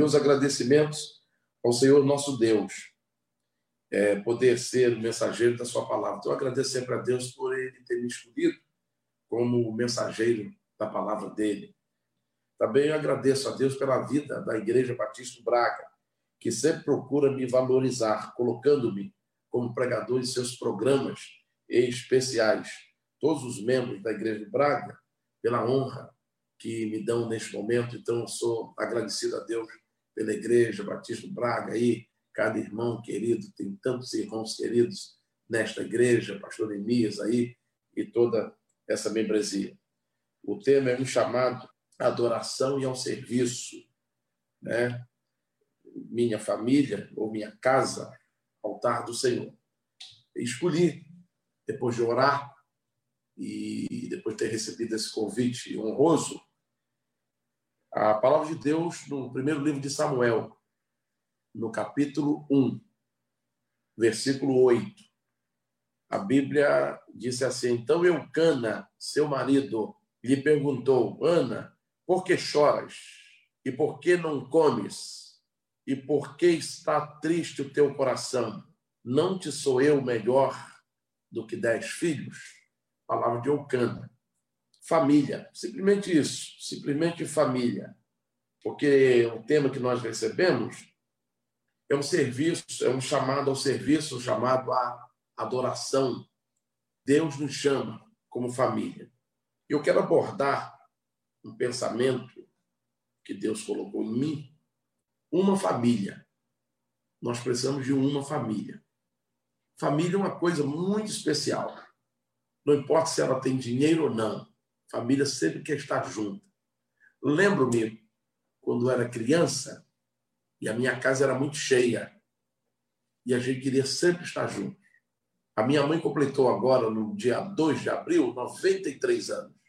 Meus agradecimentos ao Senhor nosso Deus, é, poder ser o mensageiro da Sua palavra. Então, eu agradeço sempre a Deus por Ele ter me escolhido como mensageiro da palavra dele. Também eu agradeço a Deus pela vida da Igreja Batista Braga, que sempre procura me valorizar, colocando-me como pregador em seus programas especiais. Todos os membros da Igreja de Braga, pela honra que me dão neste momento. Então, sou agradecido a Deus pela Igreja Batista Braga aí, cada irmão querido, tem tantos irmãos queridos nesta igreja, pastor Emias aí e toda essa membresia. O tema é um chamado à adoração e ao serviço, né? Minha família ou minha casa, altar do Senhor. Escolhi, depois de orar e depois de ter recebido esse convite honroso, a palavra de Deus no primeiro livro de Samuel, no capítulo 1, versículo 8. A Bíblia disse assim: Então Eucana, seu marido, lhe perguntou: Ana, por que choras? E por que não comes? E por que está triste o teu coração? Não te sou eu melhor do que dez filhos? Palavra de Eucana família. Simplesmente isso, simplesmente família. Porque o tema que nós recebemos é um serviço, é um chamado ao serviço, um chamado à adoração. Deus nos chama como família. Eu quero abordar um pensamento que Deus colocou em mim, uma família. Nós precisamos de uma família. Família é uma coisa muito especial. Não importa se ela tem dinheiro ou não. Família sempre quer estar junto. Lembro-me quando era criança e a minha casa era muito cheia e a gente queria sempre estar junto. A minha mãe completou agora, no dia 2 de abril, 93 anos.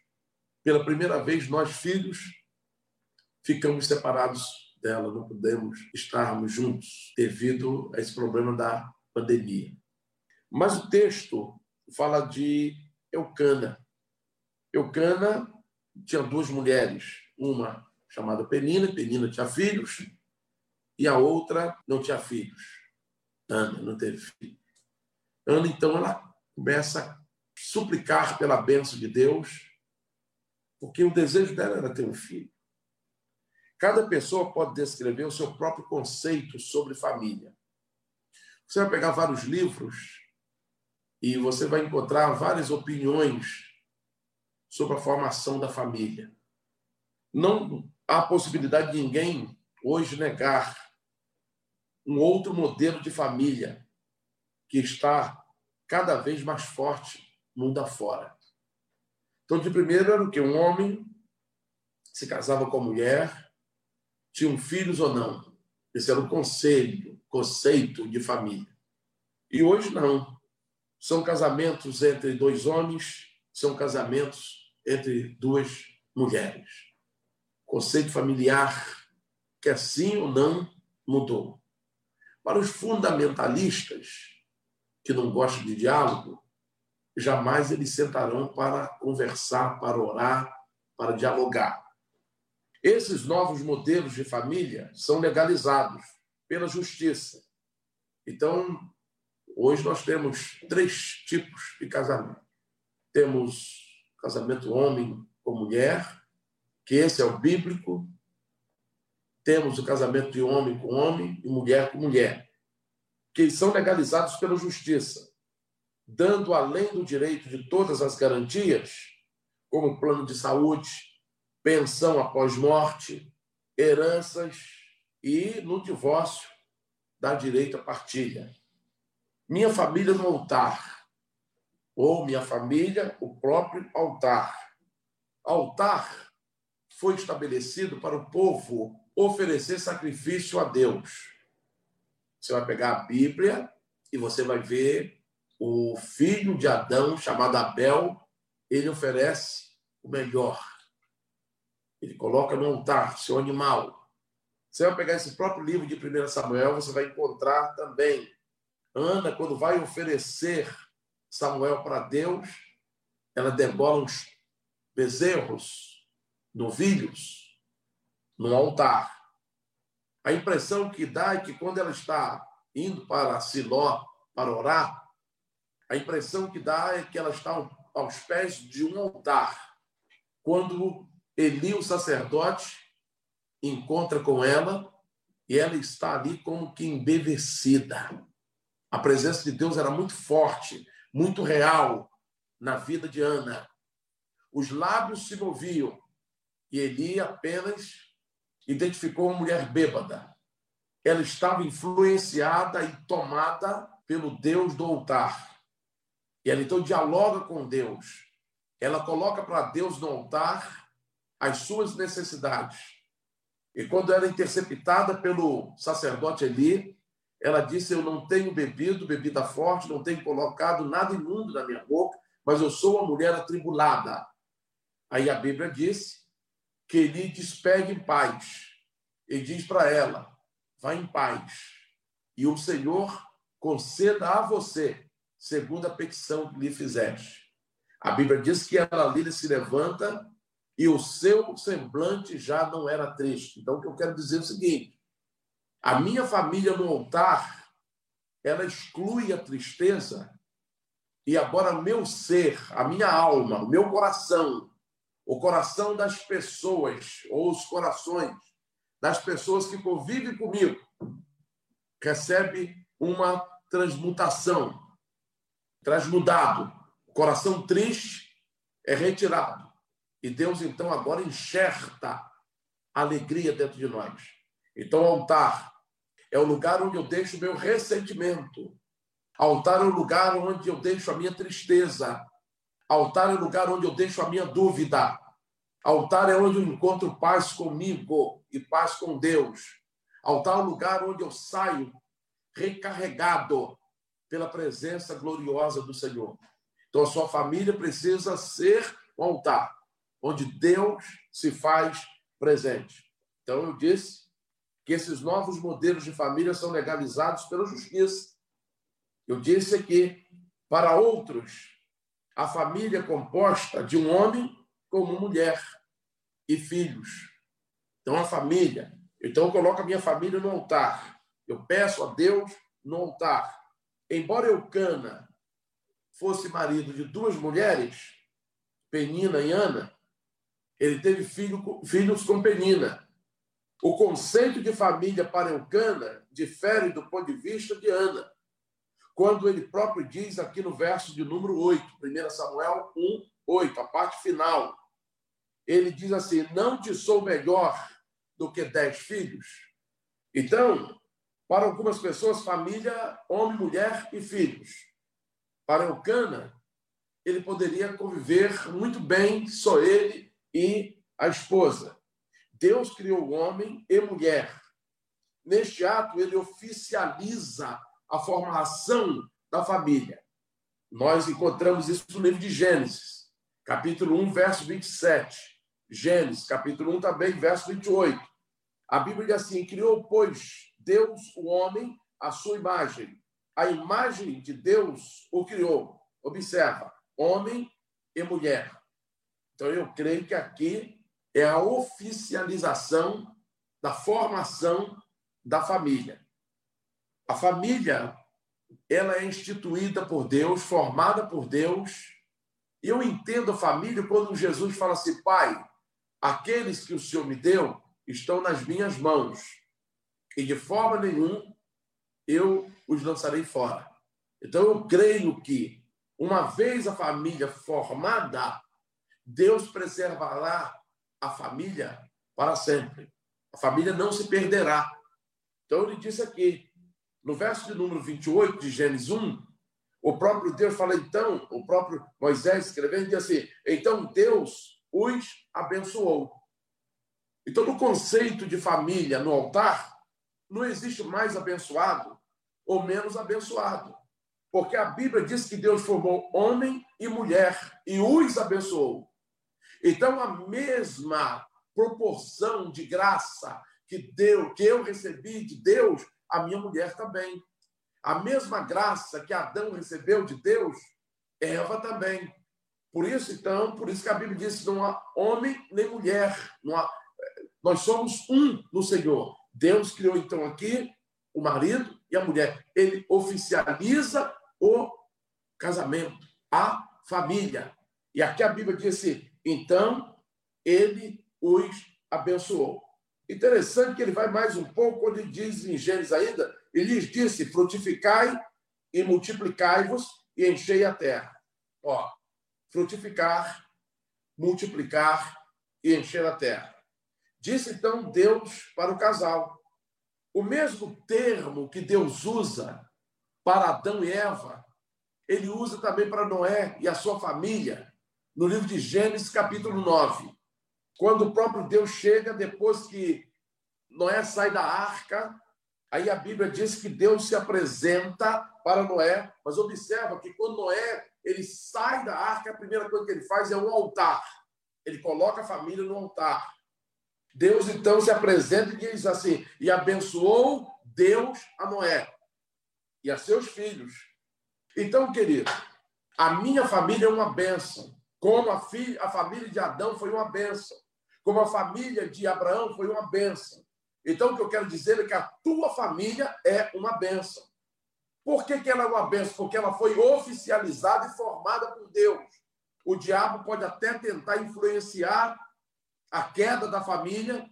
Pela primeira vez, nós filhos ficamos separados dela, não podemos estarmos juntos devido a esse problema da pandemia. Mas o texto fala de Eucana, Eucana tinha duas mulheres, uma chamada Penina, Penina tinha filhos, e a outra não tinha filhos. Ana não teve filho. Ana, então, ela começa a suplicar pela bênção de Deus, porque o desejo dela era ter um filho. Cada pessoa pode descrever o seu próprio conceito sobre família. Você vai pegar vários livros e você vai encontrar várias opiniões sobre a formação da família. Não há possibilidade de ninguém hoje negar um outro modelo de família que está cada vez mais forte mundo afora. Então, de primeiro era o que? Um homem se casava com a mulher, tinham filhos ou não. Esse era o conselho, conceito de família. E hoje não. São casamentos entre dois homens, são casamentos entre duas mulheres. O conceito familiar, que assim ou não mudou. Para os fundamentalistas, que não gostam de diálogo, jamais eles sentarão para conversar, para orar, para dialogar. Esses novos modelos de família são legalizados pela justiça. Então, hoje nós temos três tipos de casamento. Temos casamento homem com mulher, que esse é o bíblico. Temos o casamento de homem com homem e mulher com mulher, que são legalizados pela justiça, dando além do direito de todas as garantias, como plano de saúde, pensão após morte, heranças e no divórcio dá direito à partilha. Minha família no altar ou minha família, o próprio altar. Altar foi estabelecido para o povo oferecer sacrifício a Deus. Você vai pegar a Bíblia e você vai ver o filho de Adão, chamado Abel, ele oferece o melhor. Ele coloca no altar seu animal. Você vai pegar esse próprio livro de 1 Samuel, você vai encontrar também Ana, quando vai oferecer Samuel para Deus, ela degola uns bezerros, novilhos, no altar. A impressão que dá é que quando ela está indo para Siló para orar, a impressão que dá é que ela está aos pés de um altar. Quando Eli, o sacerdote, encontra com ela e ela está ali como que embevecida. A presença de Deus era muito forte, muito real na vida de Ana. Os lábios se moviam e Eli apenas identificou uma mulher bêbada. Ela estava influenciada e tomada pelo Deus do altar. E ela então dialoga com Deus. Ela coloca para Deus no altar as suas necessidades. E quando era interceptada pelo sacerdote Eli, ela disse: Eu não tenho bebido bebida forte, não tenho colocado nada imundo na minha boca, mas eu sou uma mulher atribulada. Aí a Bíblia diz que ele despegue em paz e diz para ela: Vá em paz, e o Senhor conceda a você, segundo a petição que lhe fizeste. A Bíblia diz que ela ali se levanta e o seu semblante já não era triste. Então, o que eu quero dizer é o seguinte: a minha família no altar, ela exclui a tristeza, e agora meu ser, a minha alma, o meu coração, o coração das pessoas, ou os corações das pessoas que convivem comigo, recebe uma transmutação, transmudado. O coração triste é retirado. E Deus, então, agora enxerta alegria dentro de nós. Então, altar é o lugar onde eu deixo meu ressentimento. Altar é o lugar onde eu deixo a minha tristeza. Altar é o lugar onde eu deixo a minha dúvida. Altar é onde eu encontro paz comigo e paz com Deus. Altar é o lugar onde eu saio recarregado pela presença gloriosa do Senhor. Então, a sua família precisa ser um altar onde Deus se faz presente. Então, eu disse que esses novos modelos de família são legalizados pela justiça. Eu disse aqui, para outros, a família é composta de um homem com uma mulher e filhos. Então, a família. Então, eu coloco a minha família no altar. Eu peço a Deus no altar. Embora Eucana fosse marido de duas mulheres, Penina e Ana, ele teve filho, filhos com Penina. O conceito de família para Eucana difere do ponto de vista de Ana, quando ele próprio diz aqui no verso de número 8, 1 Samuel 1, 8, a parte final. Ele diz assim: Não te sou melhor do que dez filhos. Então, para algumas pessoas, família, homem, mulher e filhos. Para Eucana, ele poderia conviver muito bem, só ele e a esposa. Deus criou homem e mulher. Neste ato, ele oficializa a formação da família. Nós encontramos isso no livro de Gênesis, capítulo 1, verso 27. Gênesis, capítulo 1 também, verso 28. A Bíblia diz assim: Criou, pois, Deus o homem à sua imagem. A imagem de Deus o criou. Observa, homem e mulher. Então, eu creio que aqui é a oficialização da formação da família. A família, ela é instituída por Deus, formada por Deus. Eu entendo a família quando Jesus fala assim: Pai, aqueles que o Senhor me deu estão nas minhas mãos, e de forma nenhuma eu os lançarei fora. Então, eu creio que, uma vez a família formada, Deus preservará a família para sempre. A família não se perderá. Então, ele disse aqui, no verso de número 28 de Gênesis 1, o próprio Deus fala, então, o próprio Moisés escrevendo, diz assim: então Deus os abençoou. Então, no conceito de família no altar, não existe mais abençoado ou menos abençoado. Porque a Bíblia diz que Deus formou homem e mulher e os abençoou. Então, a mesma proporção de graça que deu, que eu recebi de Deus, a minha mulher também. A mesma graça que Adão recebeu de Deus, Eva também. Por isso, então, por isso que a Bíblia diz que não há homem nem mulher, há, nós somos um no Senhor. Deus criou então aqui o marido e a mulher. Ele oficializa o casamento, a família. E aqui a Bíblia diz assim: então ele os abençoou. Interessante que ele vai mais um pouco, ele diz em Gênesis ainda, ele lhes disse: frutificai e multiplicai-vos e enchei a terra. Ó, frutificar, multiplicar e encher a terra. Disse então Deus para o casal. O mesmo termo que Deus usa para Adão e Eva, ele usa também para Noé e a sua família, no livro de Gênesis, capítulo 9. Quando o próprio Deus chega, depois que Noé sai da arca, aí a Bíblia diz que Deus se apresenta para Noé, mas observa que quando Noé ele sai da arca, a primeira coisa que ele faz é um altar. Ele coloca a família no altar. Deus então se apresenta e diz assim: e abençoou Deus a Noé e a seus filhos. Então, querido, a minha família é uma bênção, como a, filha, a família de Adão foi uma bênção, como a família de Abraão foi uma bênção. Então, o que eu quero dizer é que a tua família é uma bênção. Por que, que ela é uma bênção? Porque ela foi oficializada e formada por Deus. O diabo pode até tentar influenciar a queda da família,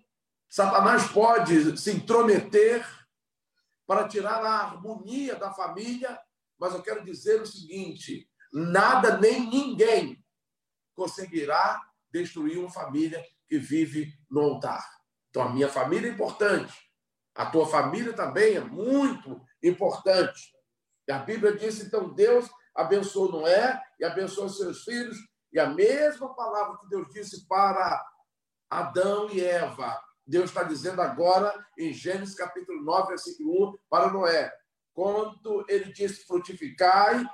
Satanás pode se intrometer para tirar a harmonia da família, mas eu quero dizer o seguinte: nada nem ninguém conseguirá destruir uma família que vive no altar. Então, a minha família é importante, a tua família também é muito importante. E a Bíblia diz: então, Deus abençoou Noé e abençoou seus filhos, e a mesma palavra que Deus disse para Adão e Eva. Deus está dizendo agora em Gênesis capítulo 9, versículo 1, para Noé. Quando ele disse frutificai,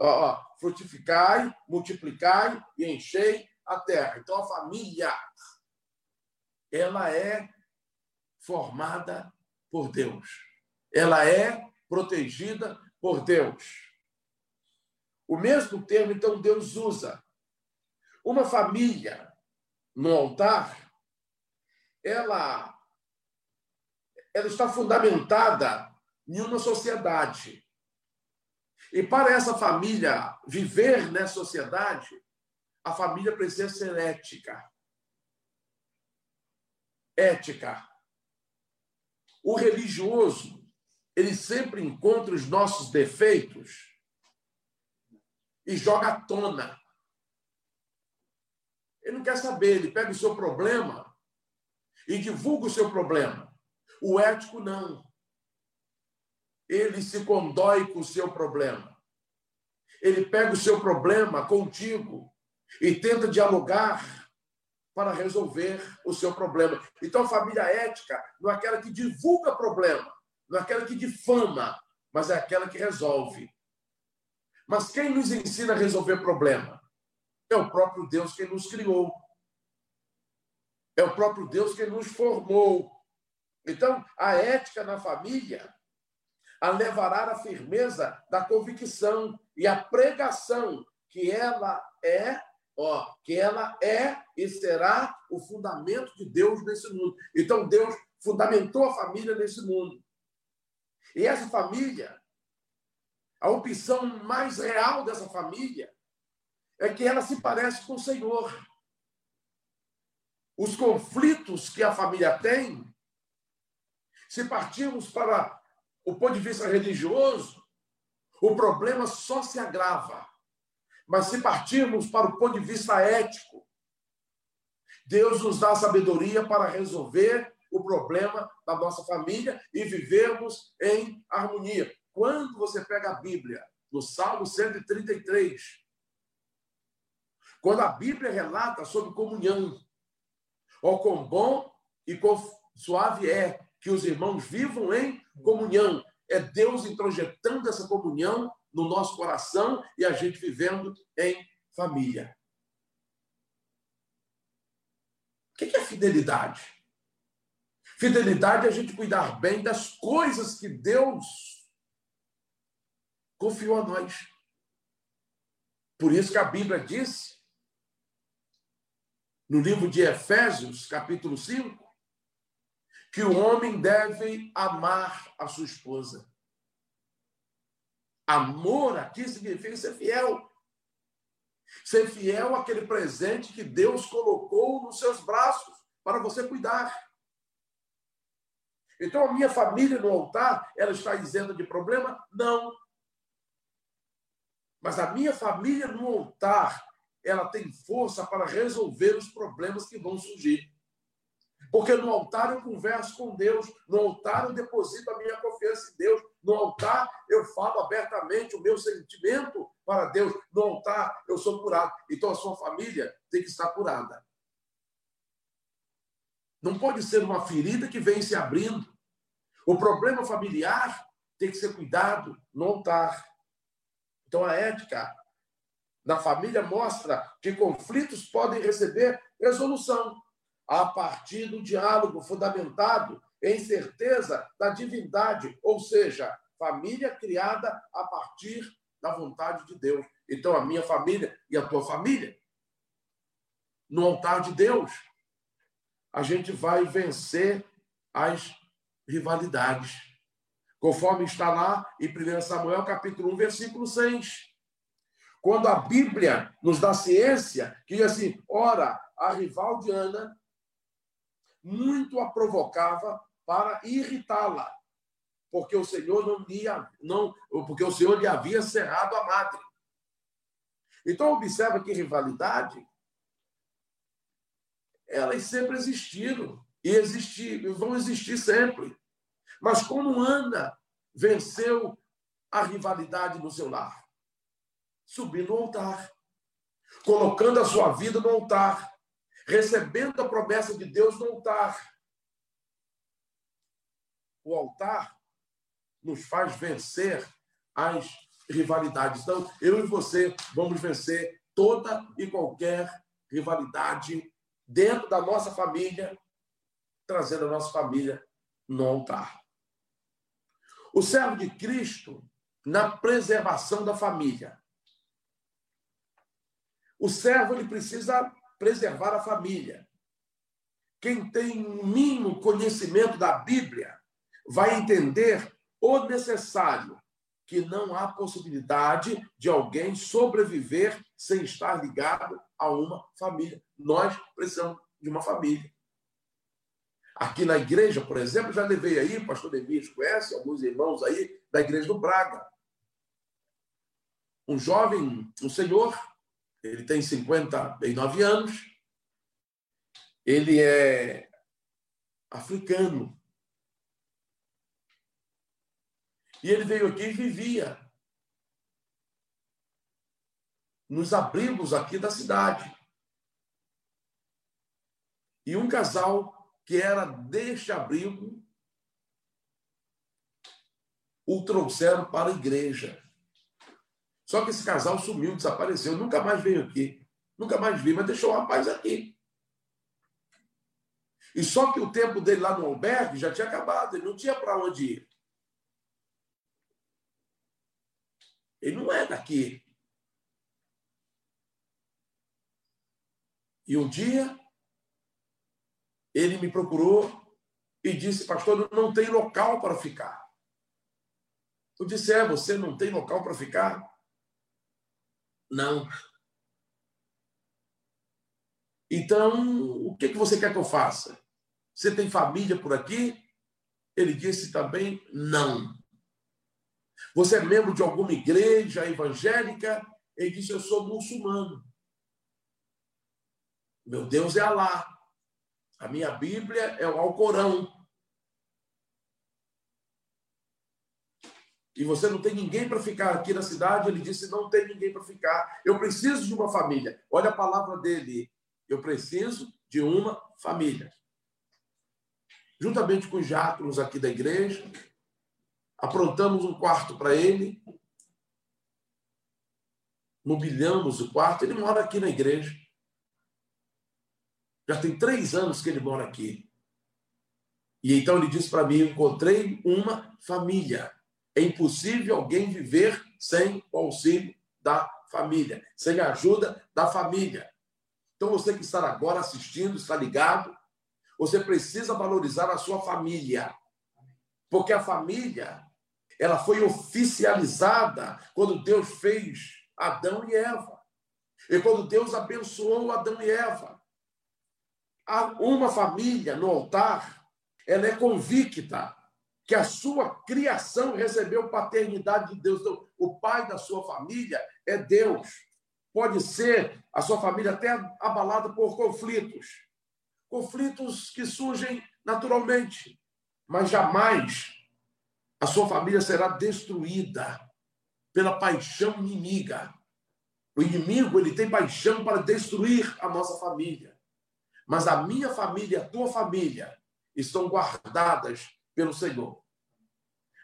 ó, frutificai, multiplicai e enchei a terra. Então a família, ela é formada por Deus. Ela é protegida por Deus. O mesmo termo, então, Deus usa. Uma família no altar, ela, ela está fundamentada em uma sociedade. E para essa família viver nessa sociedade, a família precisa ser ética. Ética. O religioso, ele sempre encontra os nossos defeitos e joga à tona. Ele não quer saber, ele pega o seu problema e divulga o seu problema. O ético não. Ele se condói com o seu problema. Ele pega o seu problema contigo e tenta dialogar para resolver o seu problema. Então, a família ética não é aquela que divulga problema, não é aquela que difama, mas é aquela que resolve. Mas quem nos ensina a resolver problema? É o próprio Deus que nos criou. É o próprio Deus que nos formou. Então, a ética na família levará à firmeza da convicção e a pregação que ela é, ó, que ela é e será o fundamento de Deus nesse mundo. Então Deus fundamentou a família nesse mundo. E essa família, a opção mais real dessa família é que ela se parece com o Senhor. Os conflitos que a família tem, se partirmos para o ponto de vista religioso, o problema só se agrava. Mas se partirmos para o ponto de vista ético, Deus nos dá sabedoria para resolver o problema da nossa família e vivermos em harmonia. Quando você pega a Bíblia, no Salmo 133, quando a Bíblia relata sobre comunhão, ó quão bom e quão suave é que os irmãos vivam em comunhão. É Deus introjetando essa comunhão no nosso coração e a gente vivendo em família. O que é fidelidade? Fidelidade é a gente cuidar bem das coisas que Deus confiou a nós. Por isso que a Bíblia diz no livro de Efésios, capítulo 5, que o homem deve amar a sua esposa. Amor aqui significa ser fiel. Ser fiel àquele presente que Deus colocou nos seus braços para você cuidar. Então, a minha família no altar, ela está isenta de problema? Não. Mas a minha família no altar, ela tem força para resolver os problemas que vão surgir. Porque no altar eu converso com Deus, no altar eu deposito a minha confiança em Deus, no altar eu falo abertamente o meu sentimento para Deus, no altar eu sou curado. Então a sua família tem que estar curada. Não pode ser uma ferida que vem se abrindo. O problema familiar tem que ser cuidado no altar. Então a ética na família mostra que conflitos podem receber resolução a partir do diálogo fundamentado em certeza da divindade, ou seja, família criada a partir da vontade de Deus. Então, a minha família e a tua família, no altar de Deus, a gente vai vencer as rivalidades. Conforme está lá em 1 Samuel, capítulo 1, versículo 6. Quando a Bíblia nos dá ciência, que assim: ora, a rival de Ana muito a provocava para irritá-la, porque o Senhor não lhe, não, porque o Senhor lhe havia cerrado a madre. Então observa que rivalidade elas sempre existiram e existir, vão existir sempre. Mas como Ana venceu a rivalidade no seu lar? Subindo no altar, colocando a sua vida no altar, recebendo a promessa de Deus no altar. O altar nos faz vencer as rivalidades. Então, eu e você vamos vencer toda e qualquer rivalidade dentro da nossa família, trazendo a nossa família no altar. O servo de Cristo na preservação da família. O servo ele precisa preservar a família. Quem tem um mínimo conhecimento da Bíblia vai entender o necessário que não há possibilidade de alguém sobreviver sem estar ligado a uma família. Nós precisamos de uma família. Aqui na igreja, por exemplo, já levei aí, o pastor Demias conhece, alguns irmãos aí da igreja do Braga. Um jovem, um senhor, ele tem 59 anos, ele é africano. E ele veio aqui e vivia nos abrigos aqui da cidade. E um casal que era deste abrigo o trouxeram para a igreja. Só que esse casal sumiu, desapareceu, nunca mais veio aqui. Nunca mais vi, mas deixou o rapaz aqui. E só que o tempo dele lá no albergue já tinha acabado, ele não tinha para onde ir. Ele não é daqui. E um dia, ele me procurou e disse, pastor, não tem local para ficar. Eu disse, é, você não tem local para ficar? Não. Então, o que, que você quer que eu faça? Você tem família por aqui? Ele disse também não. Você é membro de alguma igreja evangélica? Ele disse: Eu sou muçulmano. Meu Deus é Alá. A minha Bíblia é o Alcorão. E você não tem ninguém para ficar aqui na cidade, ele disse: não tem ninguém para ficar. Eu preciso de uma família. Olha a palavra dele. Eu preciso de uma família. Juntamente com os diáconos aqui da igreja, aprontamos um quarto para ele, mobiliamos o quarto. Ele mora aqui na igreja. Já tem três anos que ele mora aqui. E então ele disse para mim: encontrei uma família. É impossível alguém viver sem o auxílio da família, sem a ajuda da família. Então, você que está agora assistindo, está ligado, você precisa valorizar a sua família. Porque a família, ela foi oficializada quando Deus fez Adão e Eva. E quando Deus abençoou Adão e Eva. Uma família no altar, ela é convicta que a sua criação recebeu paternidade de Deus. Então, o pai da sua família é Deus. Pode ser a sua família até abalada por conflitos. Conflitos que surgem naturalmente, mas jamais a sua família será destruída pela paixão inimiga. O inimigo ele tem paixão para destruir a nossa família. Mas a minha família a tua família estão guardadas pelo Senhor.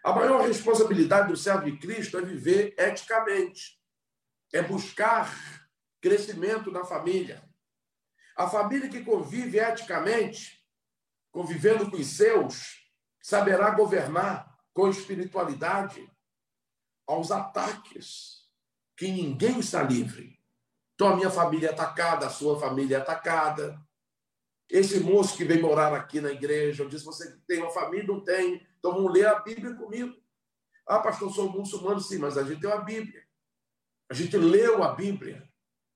A maior responsabilidade do servo de Cristo é viver eticamente, é buscar crescimento na família. A família que convive eticamente, convivendo com os seus, saberá governar com espiritualidade aos ataques, que ninguém está livre. Então, a minha família é atacada, a sua família é atacada. Esse moço que vem morar aqui na igreja, eu disse: Você tem uma família? Não tem. Então, vamos ler a Bíblia comigo. Ah, pastor, sou muçulmano, sim, mas a gente tem uma Bíblia. A gente leu a Bíblia.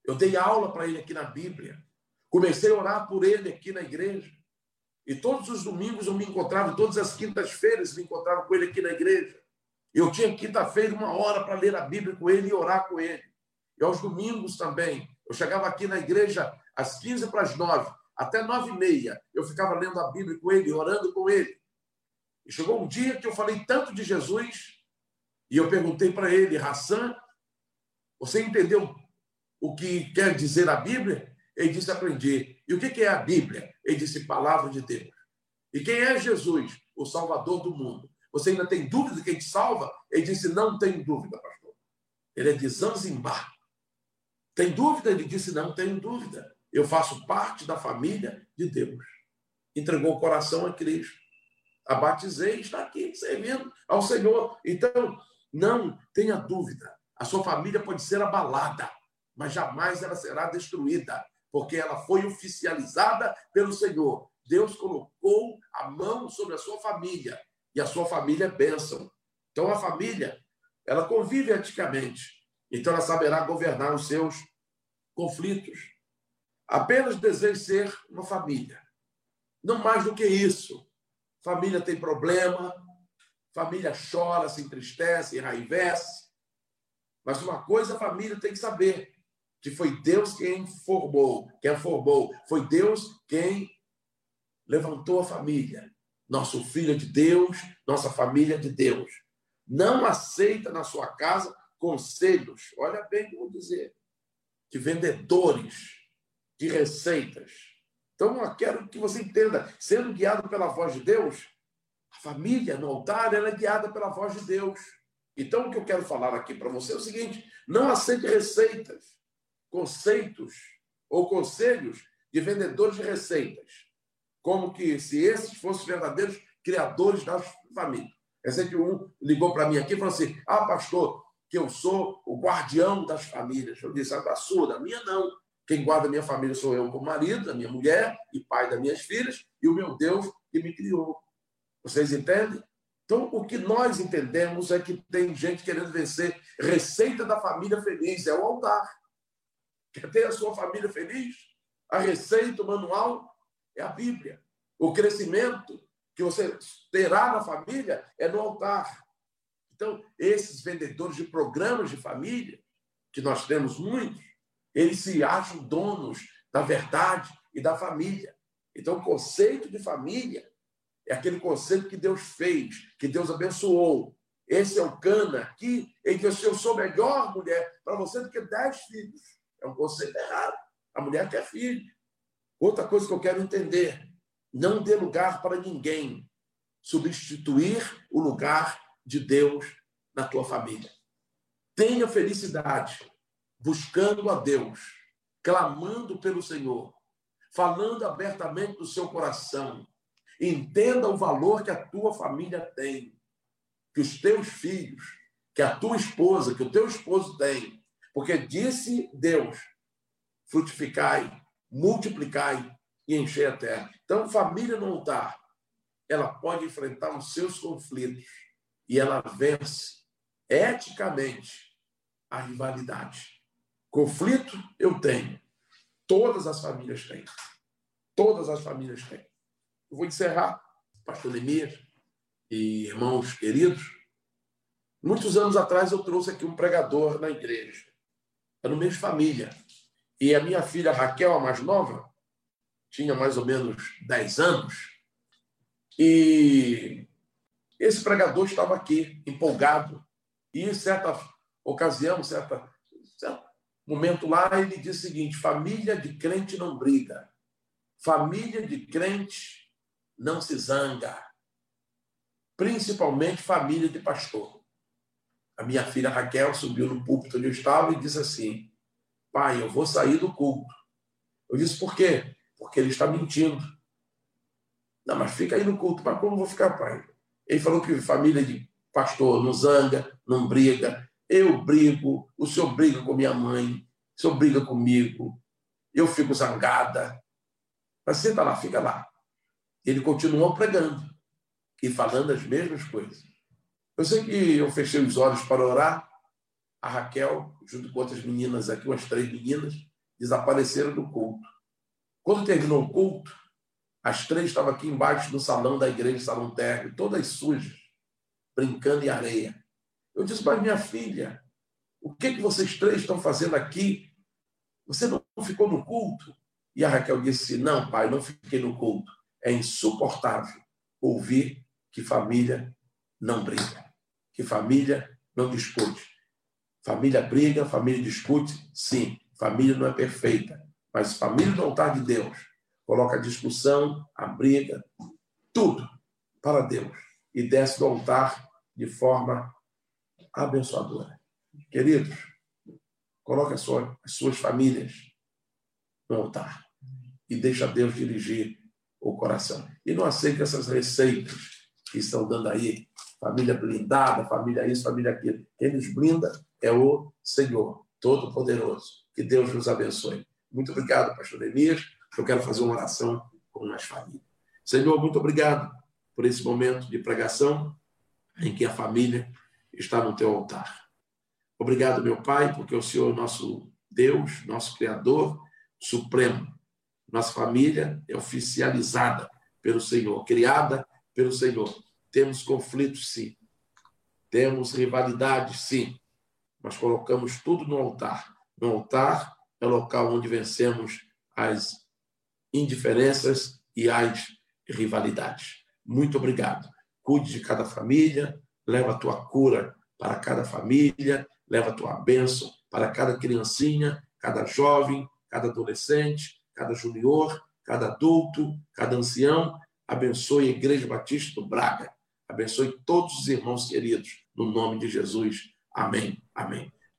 Eu dei aula para ele aqui na Bíblia. Comecei a orar por ele aqui na igreja. E todos os domingos eu me encontrava, todas as quintas-feiras me encontrava com ele aqui na igreja. Eu tinha quinta-feira uma hora para ler a Bíblia com ele e orar com ele. E aos domingos também. Eu chegava aqui na igreja às 15 para as 9, até 9 e meia. Eu ficava lendo a Bíblia com ele, orando com ele. E chegou um dia que eu falei tanto de Jesus, e eu perguntei para ele, Hassan, você entendeu o que quer dizer a Bíblia? Ele disse, aprendi. E o que é a Bíblia? Ele disse, palavra de Deus. E quem é Jesus? O Salvador do mundo. Você ainda tem dúvida de quem te salva? Ele disse: Não tenho dúvida, pastor. Ele é de Zanzibar. Tem dúvida? Ele disse: Não tenho dúvida. Eu faço parte da família de Deus. Entregou o coração a Cristo. A batizei, está aqui servindo ao Senhor. Então, não tenha dúvida. A sua família pode ser abalada, mas jamais ela será destruída, porque ela foi oficializada pelo Senhor. Deus colocou a mão sobre a sua família e a sua família é bênção. Então, a família, ela convive eticamente. Então, ela saberá governar os seus conflitos. Apenas deseja ser uma família. Não mais do que isso. Família tem problema, família chora, se entristece, enraivece. Mas uma coisa a família tem que saber: que foi Deus quem formou, quem formou. Foi Deus quem levantou a família nosso filho é de Deus, nossa família é de Deus. Não aceita na sua casa conselhos, olha bem o que vou dizer, de vendedores de receitas. Então, eu quero que você entenda, sendo guiado pela voz de Deus, a família no altar ela é guiada pela voz de Deus. Então, o que eu quero falar aqui para você é o seguinte: não aceite receitas, conceitos ou conselhos de vendedores de receitas como que se esses fossem verdadeiros criadores das famílias. Recente um ligou para mim aqui e falou assim: Ah, pastor, que eu sou o guardião das famílias. Eu disse: A da sua, da minha não. Quem guarda minha família sou eu como marido, a minha mulher e pai das minhas filhas e o meu Deus que me criou. Vocês entendem? Então, o que nós entendemos é que tem gente querendo vencer receita da família feliz, é o altar. Quer ter a sua família feliz? A receita, o manual é a Bíblia. O crescimento que você terá na família é no altar. Então, esses vendedores de programas de família, que nós temos muitos, eles se acham donos da verdade e da família. Então, o conceito de família é aquele conceito que Deus fez, que Deus abençoou. Esse é o cana aqui, em que eu sou melhor mulher para você do que dez filhos. É um conceito errado. A mulher quer filho. Outra coisa que eu quero entender: não dê lugar para ninguém substituir o lugar de Deus na tua família. Tenha felicidade buscando a Deus, clamando pelo Senhor, falando abertamente do seu coração. Entenda o valor que a tua família tem, que os teus filhos, que a tua esposa, que o teu esposo tem. Porque disse Deus: frutificai multiplicai e encher a terra. Então, família no altar, ela pode enfrentar os seus conflitos e ela vence eticamente a rivalidade. Conflito eu tenho. Todas as famílias têm. Todas as famílias têm. Eu vou encerrar, pastor Neemias e irmãos queridos. Muitos anos atrás eu trouxe aqui um pregador na igreja. Era no mês família. E a minha filha Raquel, a mais nova, tinha mais ou menos 10 anos. E esse pregador estava aqui, empolgado. E em certa ocasião, certa, momento lá, ele diz o seguinte: família de crente não briga, família de crente não se zanga, principalmente família de pastor. A minha filha Raquel subiu no púlpito onde eu estava e disse assim: Pai, eu vou sair do culto. Eu disse: Por quê? Porque ele está mentindo. Não, mas fica aí no culto. Mas como vou ficar, pai? Ele falou que família de pastor não zanga, não briga. Eu brigo, o senhor briga com minha mãe, o senhor briga comigo, eu fico zangada. Mas senta lá, fica lá. Ele continuou pregando e falando as mesmas coisas. Eu sei que eu fechei os olhos para orar. A Raquel, junto com outras meninas aqui, umas três meninas, desapareceram do culto. Quando terminou o culto, as três estavam aqui embaixo do salão da igreja, salão térreo, todas sujas, brincando em areia. Eu disse, mas minha filha, o que, que vocês três estão fazendo aqui? Você não ficou no culto? E a Raquel disse, não, pai, não fiquei no culto. É insuportável ouvir que família não briga, que família não discute. Família briga, família discute, sim. Família não é perfeita, mas família do altar de Deus coloca a discussão, a briga, tudo para Deus e desce do altar de forma abençoadora. Queridos, coloque as suas, as suas famílias no altar e deixa Deus dirigir o coração. E não aceite essas receitas que estão dando aí, família blindada, família isso, família aquilo. Quem nos blinda é o Senhor Todo-Poderoso. Que Deus nos abençoe. Muito obrigado, pastor Elias. Eu quero fazer uma oração com as famílias. Senhor, muito obrigado por esse momento de pregação em que a família está no teu altar. Obrigado, meu Pai, porque o Senhor é nosso Deus, nosso Criador Supremo. Nossa família é oficializada pelo Senhor, criada pelo Senhor. Temos conflitos, sim. Temos rivalidades, sim. Mas colocamos tudo no altar. No altar é o local onde vencemos as indiferenças e as rivalidades. Muito obrigado. Cuide de cada família, leva a tua cura para cada família, leva a tua bênção para cada criancinha, cada jovem, cada adolescente, cada junior, cada adulto, cada ancião. Abençoe a Igreja Batista do Braga. Abençoe todos os irmãos queridos, no nome de Jesus. Amém. Amém.